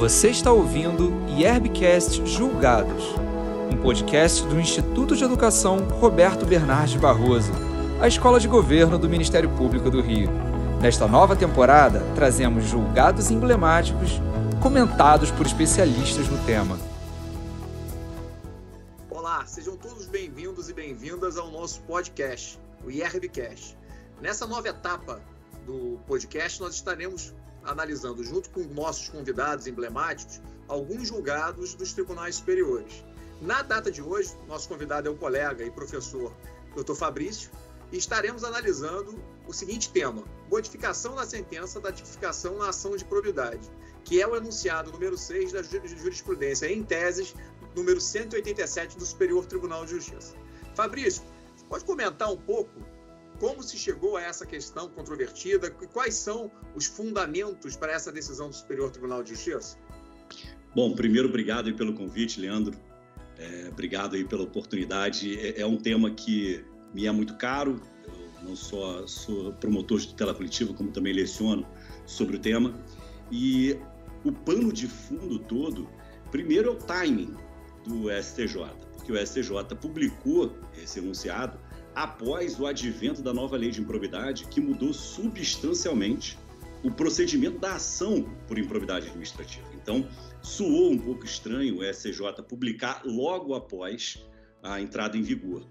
Você está ouvindo IERBcast Julgados, um podcast do Instituto de Educação Roberto Bernardes Barroso, a escola de governo do Ministério Público do Rio. Nesta nova temporada, trazemos julgados emblemáticos comentados por especialistas no tema. Olá, sejam todos bem-vindos e bem-vindas ao nosso podcast, o IERBcast. Nessa nova etapa do podcast, nós estaremos analisando, junto com nossos convidados emblemáticos, alguns julgados dos tribunais superiores. Na data de hoje, nosso convidado é o colega e professor Dr. Fabrício, e estaremos analisando o seguinte tema: modificação na sentença da tipificação na ação de probidade, que é o enunciado número 6 da jurisprudência em teses número 187 do Superior Tribunal de Justiça. Fabrício, pode comentar um pouco como se chegou a essa questão controvertida e quais são os fundamentos para essa decisão do Superior Tribunal de Justiça? Bom, primeiro, obrigado aí pelo convite, Leandro. É, obrigado aí pela oportunidade. É, é, um tema que me é muito caro. Eu não só sou promotor de tutela coletiva, como também leciono sobre o tema. E o pano de fundo todo, primeiro é o timing do STJ, porque o STJ publicou esse enunciado após o advento da nova lei de improbidade, que mudou substancialmente o procedimento da ação por improbidade administrativa. Então, soou um pouco estranho o SCJ publicar logo após a entrada em vigor.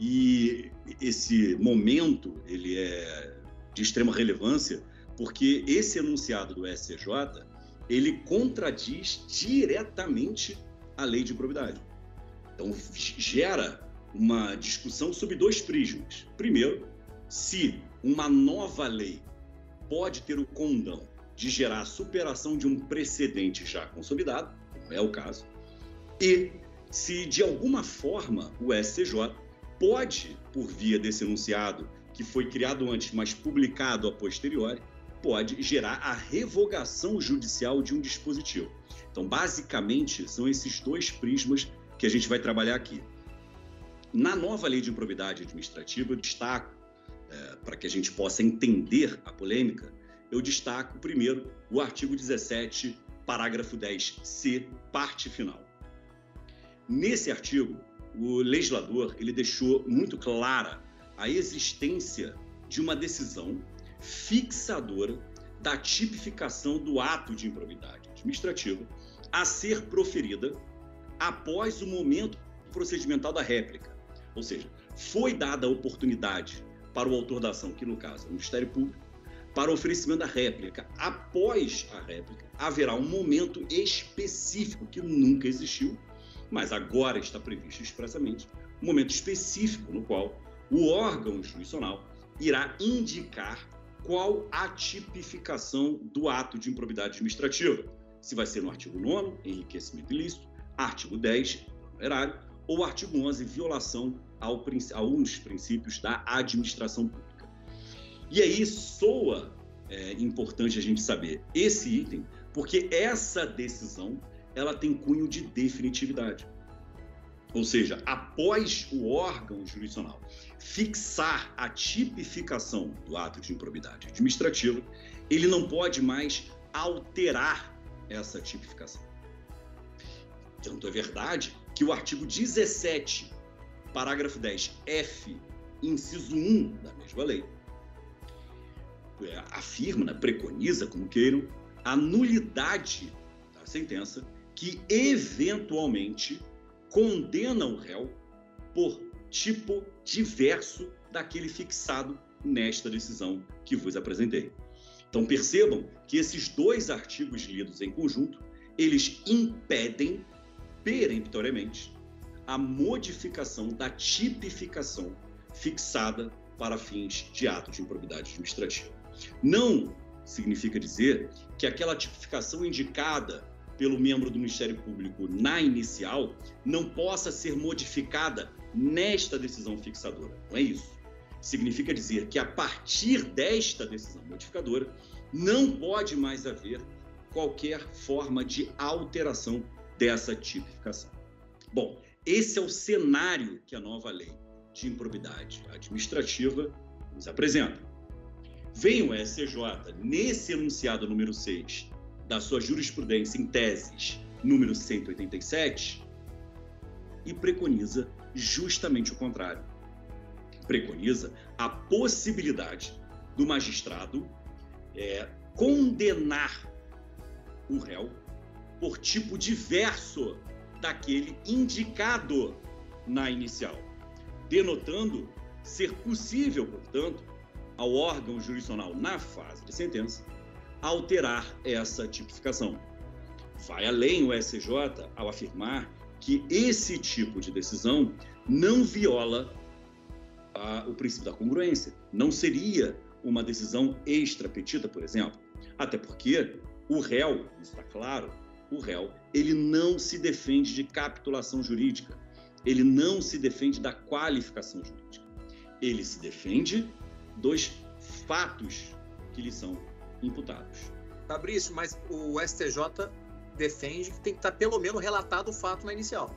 E esse momento, ele é de extrema relevância, porque esse enunciado do SCJ, ele contradiz diretamente a lei de improbidade. Então, gera uma discussão sobre dois prismas. Primeiro, se uma nova lei pode ter o condão de gerar a superação de um precedente já consolidado, como é o caso, e se de alguma forma o SCJ pode, por via desse enunciado que foi criado antes, mas publicado a posteriori, pode gerar a revogação judicial de um dispositivo. Então, basicamente, são esses dois prismas que a gente vai trabalhar aqui. Na nova lei de improbidade administrativa, eu destaco, é, para que a gente possa entender a polêmica, eu destaco primeiro o artigo 17, parágrafo 10c, parte final. Nesse artigo, o legislador ele deixou muito clara a existência de uma decisão fixadora da tipificação do ato de improbidade administrativa a ser proferida após o momento procedimental da réplica, ou seja, foi dada a oportunidade para o autor da ação, que no caso é o Ministério Público, para o oferecimento da réplica. Após a réplica, haverá um momento específico que nunca existiu, mas agora está previsto expressamente, um momento específico no qual o órgão jurisdicional irá indicar qual a tipificação do ato de improbidade administrativa. Se vai ser no artigo 9 enriquecimento ilícito, artigo 10, erário, ou artigo 11, violação ao, uns princípios da administração pública. E aí soa é, importante a gente saber esse item, porque essa decisão ela tem cunho de definitividade. Ou seja, após o órgão jurisdicional fixar a tipificação do ato de improbidade administrativa, ele não pode mais alterar essa tipificação. Tanto é verdade que o artigo 17, parágrafo 10, F, inciso 1 da mesma lei, é, afirma, né, preconiza, como queiram, a nulidade da sentença que eventualmente condena o réu por tipo diverso daquele fixado nesta decisão que vos apresentei. Então percebam que esses dois artigos lidos em conjunto, eles impedem peremptoriamente a modificação da tipificação fixada para fins de ato de improbidade administrativa. Não significa dizer que aquela tipificação indicada pelo membro do Ministério Público na inicial não possa ser modificada nesta decisão fixadora. Não é isso. Significa dizer que a partir desta decisão modificadora não pode mais haver qualquer forma de alteração dessa tipificação. Bom, esse é o cenário que a nova lei de improbidade administrativa nos apresenta. Vem o SCJ, nesse enunciado número 6 da sua jurisprudência em teses número 187 e preconiza justamente o contrário. Preconiza a possibilidade do magistrado é, condenar o réu por tipo diverso daquele indicado na inicial, denotando ser possível, portanto, ao órgão jurisdicional na fase de sentença alterar essa tipificação. Vai além o SJ ao afirmar que esse tipo de decisão não viola a, o princípio da congruência. Não seria uma decisão extra-petita, por exemplo. Até porque o réu, está claro, o réu, ele não se defende de capitulação jurídica, ele não se defende da qualificação jurídica, ele se defende dos fatos que lhe são imputados. Fabrício, mas o STJ defende que tem que estar pelo menos relatado o fato na inicial.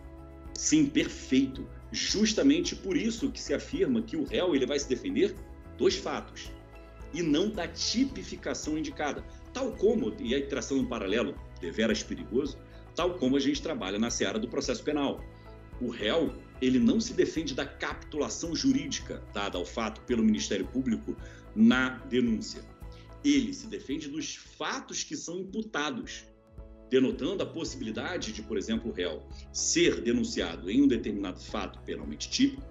Sim, perfeito. Justamente por isso que se afirma que o réu ele vai se defender dos fatos e não da tipificação indicada. Tal como, e aí traçando um paralelo deveras perigoso, tal como a gente trabalha na seara do processo penal. O réu, ele não se defende da capitulação jurídica dada ao fato pelo Ministério Público na denúncia. Ele se defende dos fatos que são imputados, denotando a possibilidade de, por exemplo, o réu ser denunciado em um determinado fato penalmente típico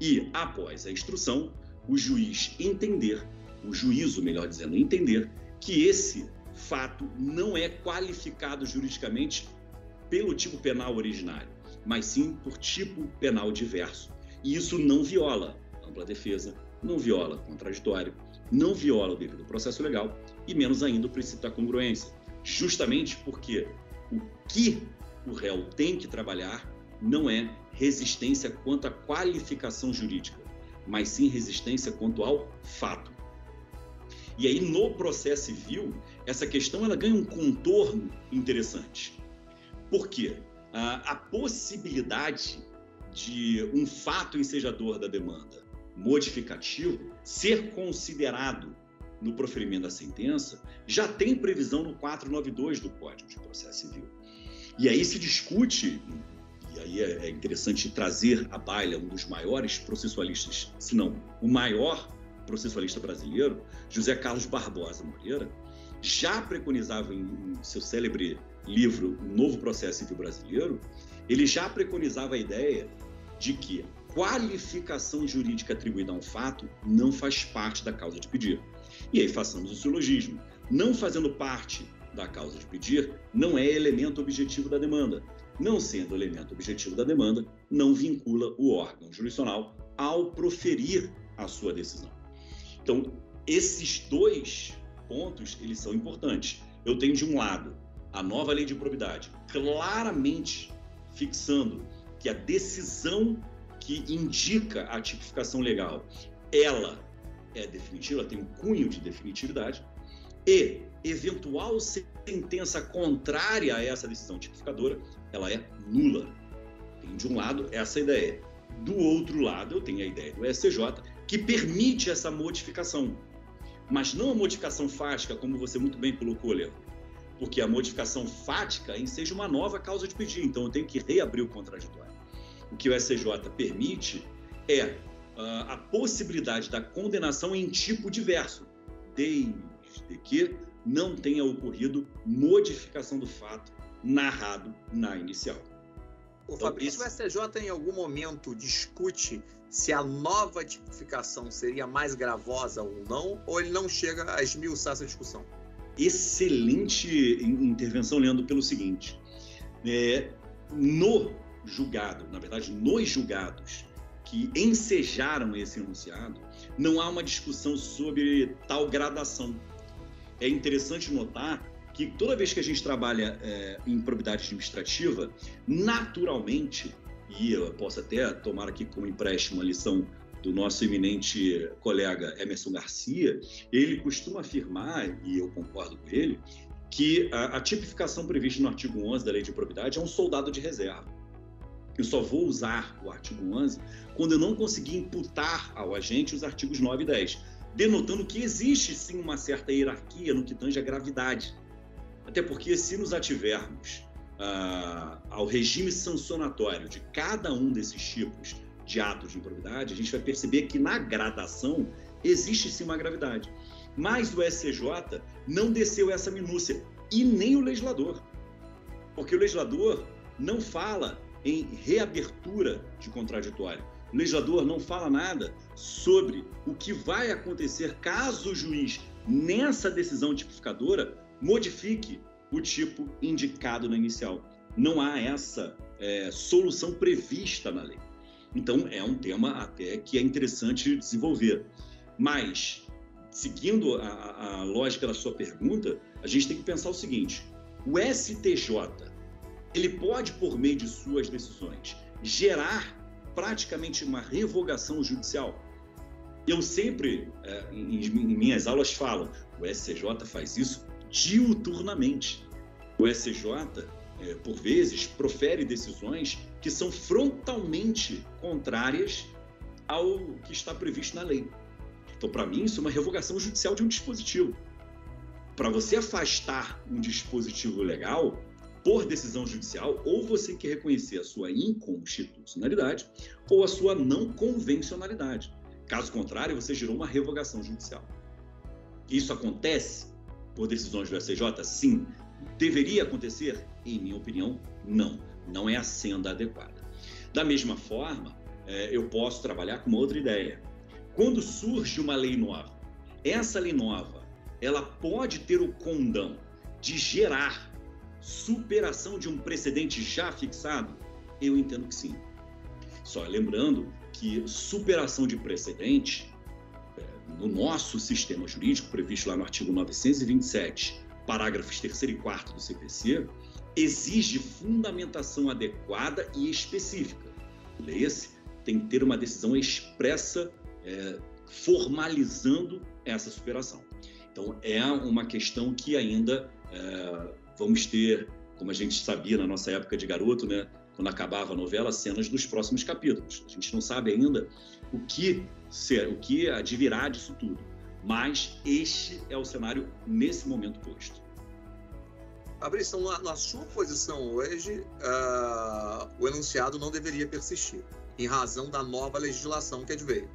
e, após a instrução, o juiz entender, o juízo, melhor dizendo, entender que esse fato não é qualificado juridicamente pelo tipo penal originário, mas sim por tipo penal diverso. E isso não viola ampla defesa, não viola contraditório, não viola o devido processo legal e menos ainda o princípio da congruência, justamente porque o que o réu tem que trabalhar não é resistência quanto à qualificação jurídica, mas sim resistência quanto ao fato. E aí no processo civil, essa questão ela ganha um contorno interessante. Por quê? A, a possibilidade de um fato ensejador da demanda modificativo ser considerado no proferimento da sentença já tem previsão no 492 do Código de Processo Civil. E aí se discute, e aí é, é interessante trazer à baila um dos maiores processualistas, se não o maior processualista brasileiro, José Carlos Barbosa Moreira, já preconizava em seu célebre livro Novo Processo Civil Brasileiro, ele já preconizava a ideia de que qualificação jurídica atribuída a um fato não faz parte da causa de pedir. E aí façamos o silogismo. Não fazendo parte da causa de pedir, não é elemento objetivo da demanda. Não sendo elemento objetivo da demanda, não vincula o órgão jurisdicional ao proferir a sua decisão. Então, esses dois pontos, eles são importantes. Eu tenho de um lado a nova lei de probidade, claramente fixando que a decisão que indica a tipificação legal, ela é definitiva, ela tem um cunho de definitividade, e eventual sentença contrária a essa decisão tipificadora, ela é nula. Tem de um lado essa ideia. Do outro lado, eu tenho a ideia do SCJ, que permite essa modificação. Mas não a modificação fática, como você muito bem colocou, Leandro. Porque a modificação fática enseja uma nova causa de pedir, então eu tenho que reabrir o contraditório. O que o SCJ permite é uh, a possibilidade da condenação em tipo diverso, desde que não tenha ocorrido modificação do fato narrado na inicial. O então, Fabrício, o STJ em algum momento discute se a nova tipificação seria mais gravosa ou não, ou ele não chega a esmiuçar essa discussão? Excelente intervenção, Leandro, pelo seguinte. É, no julgado, na verdade, nos julgados que ensejaram esse enunciado, não há uma discussão sobre tal gradação. É interessante notar que toda vez que a gente trabalha é, em probidade administrativa, naturalmente, e eu posso até tomar aqui como empréstimo a lição do nosso eminente colega Emerson Garcia, ele costuma afirmar, e eu concordo com ele, que a, a tipificação prevista no artigo 11 da Lei de Probidade é um soldado de reserva. Eu só vou usar o artigo 11 quando eu não conseguir imputar ao agente os artigos 9 e 10, denotando que existe sim uma certa hierarquia no que tange a gravidade Até porque, se nos ativermos uh, ao regime sancionatório de cada um desses tipos de atos de improbidade, a gente vai perceber que na gradação existe sim uma gravidade. Mas o SCJ não desceu essa minúcia, e nem o legislador. Porque o legislador não fala em reabertura de contraditório. O legislador não fala nada sobre o que vai acontecer caso o juiz, nessa decisão tipificadora, modifique o tipo indicado na inicial. Não há essa é, solução prevista na lei. Então, é um tema até que é interessante desenvolver. Mas, seguindo a, a lógica da sua pergunta, a gente tem que pensar o seguinte: o STJ ele pode, por meio de suas decisões, gerar praticamente uma revogação judicial. Eu sempre, é, em, minhas aulas, falo: o STJ faz isso diuturnamente. O STJ, é, por vezes, profere decisões que são frontalmente contrárias ao que está previsto na lei. Então, para mim, isso é uma revogação judicial de um dispositivo. Para você afastar um dispositivo legal, por decisão judicial, ou você tem que reconhecer a sua inconstitucionalidade ou a sua não convencionalidade. Caso contrário, você gerou uma revogação judicial. Isso acontece por decisões do STJ? Sim. Deveria acontecer? Em minha opinião, não. Não é a senda adequada. Da mesma forma, é, eu posso trabalhar com uma outra ideia. Quando surge uma lei nova, essa lei nova, ela pode ter o condão de gerar superação de um precedente já fixado? Eu entendo que sim. Só lembrando que superação de precedente no nosso sistema jurídico, previsto lá no artigo 927, parágrafos 3 e 4 do CPC, exige fundamentação adequada e específica. Leia-se, tem que ter uma decisão expressa é, formalizando essa superação. Então, é uma questão que ainda é, vamos ter, como a gente sabia na nossa época de garoto, né, quando acabava a novela, cenas dos próximos capítulos. A gente não sabe ainda o que ser, o que advirá disso tudo. Mas este é o cenário nesse momento posto. Fabrício, então, na, na sua posição hoje, uh, o enunciado não deveria persistir, em razão da nova legislação que adveio.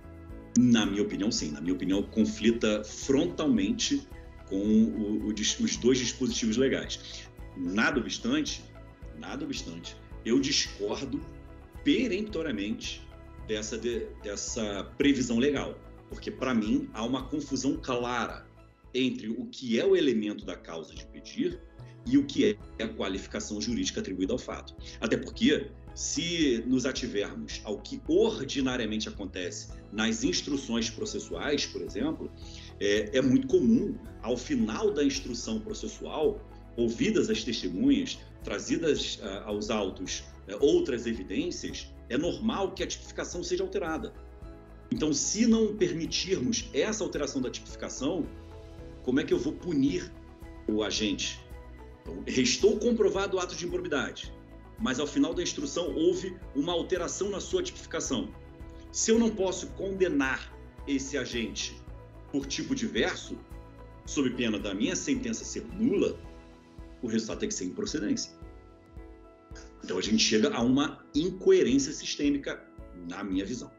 Na minha opinião, sim. Na minha opinião, conflita frontalmente com o, o, os dois dispositivos legais. Nada obstante, nada obstante, eu discordo peremptoriamente dessa, de, dessa previsão legal, porque para mim há uma confusão clara entre o que é o elemento da causa de pedir e o que é a qualificação jurídica atribuída ao fato. Até porque, se nos ativermos ao que ordinariamente acontece nas instruções processuais, por exemplo, é, é muito comum, ao final da instrução processual, ouvidas as testemunhas, trazidas uh, aos autos uh, outras evidências, é normal que a tipificação seja alterada. Então, se não permitirmos essa alteração da tipificação, como é que eu vou punir o agente? Então, restou comprovado o ato de improbidade, mas ao final da instrução houve uma alteração na sua tipificação. Se eu não posso condenar esse agente por tipo diverso, sob pena da minha sentença ser nula, o resultado tem que ser improcedência. Então a gente chega a uma incoerência sistêmica, na minha visão.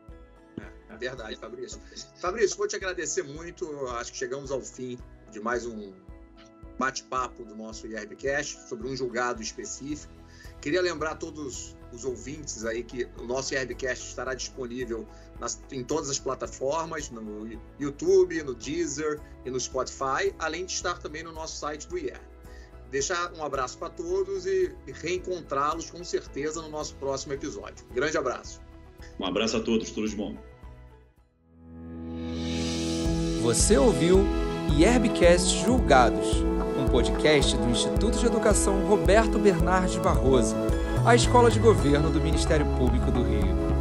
É, é verdade, Fabrício. Fabrício, vou te agradecer muito. Acho que chegamos ao fim de mais um bate-papo do nosso IRBcast sobre um julgado específico. Queria lembrar a todos os ouvintes aí que o nosso IRBcast estará disponível nas, em todas as plataformas, no YouTube, no Deezer e no Spotify, além de estar também no nosso site do IR. Deixar um abraço para todos e reencontrá-los com certeza no nosso próximo episódio. grande abraço. Um abraço a todos, tudo de bom. Você ouviu IERBcast Julgados, um podcast do Instituto de Educação Roberto Bernardes Barroso, a escola de governo do Ministério Público do Rio.